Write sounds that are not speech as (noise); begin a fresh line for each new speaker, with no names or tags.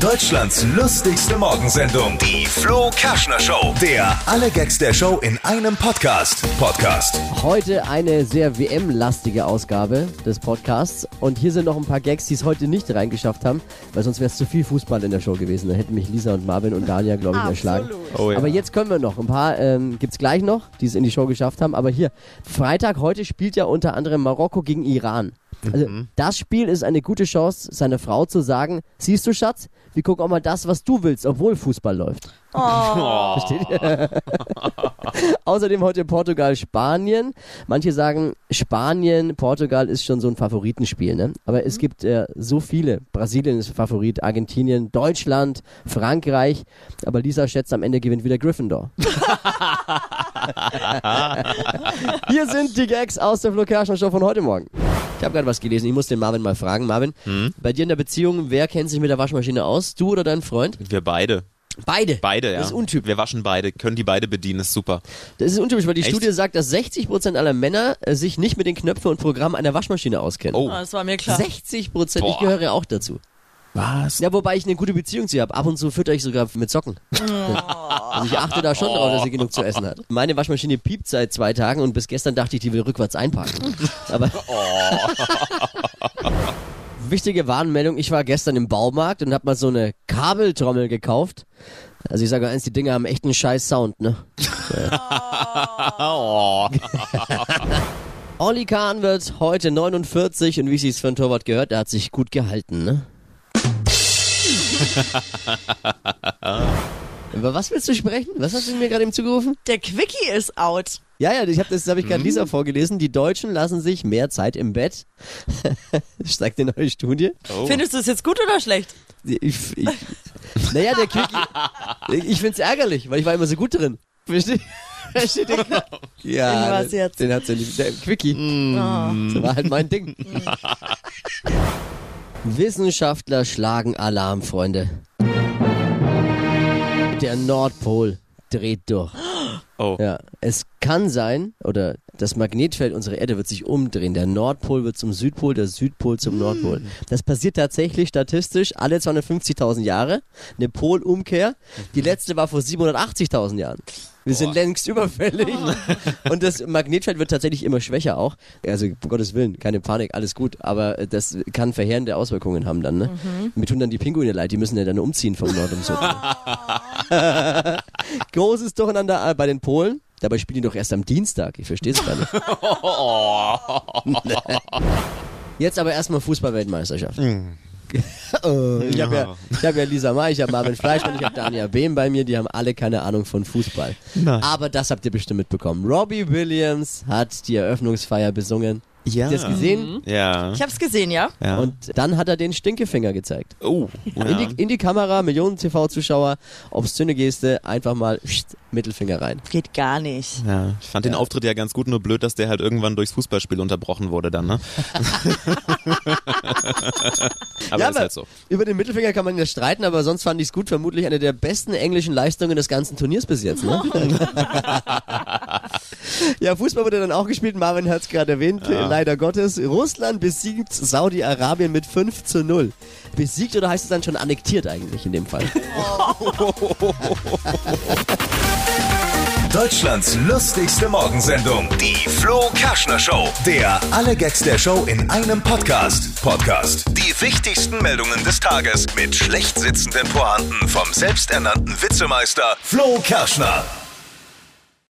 Deutschlands lustigste Morgensendung, die Flo Kerschner Show. Der alle Gags der Show in einem Podcast. Podcast.
Heute eine sehr WM-lastige Ausgabe des Podcasts. Und hier sind noch ein paar Gags, die es heute nicht reingeschafft haben, weil sonst wäre es zu viel Fußball in der Show gewesen. Da hätten mich Lisa und Marvin und Dania, glaube ich, erschlagen.
Oh ja.
Aber jetzt können wir noch. Ein paar ähm, gibt es gleich noch, die es in die Show geschafft haben. Aber hier, Freitag, heute spielt ja unter anderem Marokko gegen Iran. Also das Spiel ist eine gute Chance, seiner Frau zu sagen, siehst du Schatz, wir gucken auch mal das, was du willst, obwohl Fußball läuft. Versteht ihr? (laughs) Außerdem heute Portugal, Spanien. Manche sagen, Spanien, Portugal ist schon so ein Favoritenspiel, ne? Aber es gibt äh, so viele. Brasilien ist Favorit, Argentinien, Deutschland, Frankreich. Aber Lisa schätzt, am Ende gewinnt wieder Gryffindor. (laughs) Hier sind die Gags aus der Flo Kerschner Show von heute Morgen. Ich habe gerade was gelesen, ich muss den Marvin mal fragen. Marvin, bei dir in der Beziehung, wer kennt sich mit der Waschmaschine aus? Du oder dein Freund?
Wir beide.
Beide.
Beide, ja.
Das ist untypisch.
Wir waschen beide, können die beide bedienen, ist super.
Das ist untypisch, weil die
Echt?
Studie sagt, dass 60% aller Männer äh, sich nicht mit den Knöpfen und Programmen einer Waschmaschine auskennen.
Oh.
Ah, Das war mir klar.
60 Prozent, ich
Boah.
gehöre ja auch dazu.
Was?
Ja, wobei ich eine gute Beziehung zu ihr habe. Ab und zu fütter ich sogar mit Socken. (laughs) Also ich achte da schon drauf, dass sie genug zu essen hat. Meine Waschmaschine piept seit zwei Tagen und bis gestern dachte ich, die will rückwärts einparken. (laughs) Aber (laughs) Wichtige Warnmeldung, ich war gestern im Baumarkt und habe mal so eine Kabeltrommel gekauft. Also ich sage eins, die Dinger haben echt einen scheiß Sound, ne?
Oh.
Olli Kahn wird heute 49 und wie es sich für ein Torwart gehört, er hat sich gut gehalten, ne? (laughs) Über was willst du sprechen? Was hast du mir gerade eben zugerufen?
Der Quickie ist out.
Ja, ja, ich hab, das habe ich gerade Lisa vorgelesen. Die Deutschen lassen sich mehr Zeit im Bett. (laughs) Das Zeigt eine neue Studie.
Oh.
Findest du es jetzt gut oder schlecht?
Ich, ich, naja, der Quickie. (laughs) Ich find's ärgerlich, weil ich war immer so gut drin. Versteht? Versteht ihr? Ja, den,
jetzt?
den hat sie nicht. Der Quickie. Das war halt mein Ding. Wissenschaftler schlagen Alarm, Freunde. Der Nordpol dreht durch.
Oh.
Ja, es kann sein, oder das Magnetfeld unserer Erde wird sich umdrehen. Der Nordpol wird zum Südpol, der Südpol zum Nordpol. Das passiert tatsächlich statistisch alle 250.000 Jahre. Eine Polumkehr. Die letzte war vor 780.000 Jahren. Wir sind längst überfällig. (laughs) Und das Magnetfeld wird tatsächlich immer schwächer auch. Also, um Gottes Willen, keine Panik, alles gut. Aber äh, das kann verheerende Auswirkungen haben dann, ne? Mir tun dann die Pinguine leid, die müssen ja dann umziehen vom Nord und so. (laughs) Großes Durcheinander äh, bei den Polen. Dabei spielen die doch erst am Dienstag. Ich verstehe es gar nicht. (laughs) Jetzt aber erstmal Fußball-Weltmeisterschaft. Oh, ich habe ja, ich hab ja Lisa May, ich habe Marvin Fleischmann, ich habe Dania Behm bei mir, die haben alle keine Ahnung von Fußball. Aber das habt ihr bestimmt mitbekommen. Robbie Williams hat die Eröffnungsfeier besungen.
Ja.
Habt ihr das gesehen?
Ja.
Ich hab's gesehen, ja?
ja.
Und dann hat er den Stinkefinger gezeigt.
oh. Ja.
In, die, in die Kamera, Millionen TV-Zuschauer, obszöne Geste, einfach mal pst, Mittelfinger rein.
Geht gar nicht.
ja. Ich fand den Auftritt ja ganz gut, nur blöd, dass der halt irgendwann durchs Fußballspiel unterbrochen wurde dann, ne? (laughs) aber ist halt so.
über den Mittelfinger kann man ja streiten, aber sonst fand ich es gut. Vermutlich eine der besten englischen Leistungen des ganzen Turniers bis jetzt. Ne? (laughs) (laughs) (laughs) ja, Fußball wurde dann auch gespielt. Marvin hat es gerade erwähnt. Leider Gottes. Russland besiegt Saudi-Arabien mit 5 zu 0. Besiegt oder heißt es dann schon annektiert eigentlich in dem Fall? (laughs)
Deutschlands lustigste Morgensendung, die Flo Kerschner Show. Der alle Gags der Show in einem Podcast. Podcast. Die wichtigsten Meldungen des Tages mit schlecht sitzenden Pointen vom selbsternannten Witzemeister Flo Kerschner.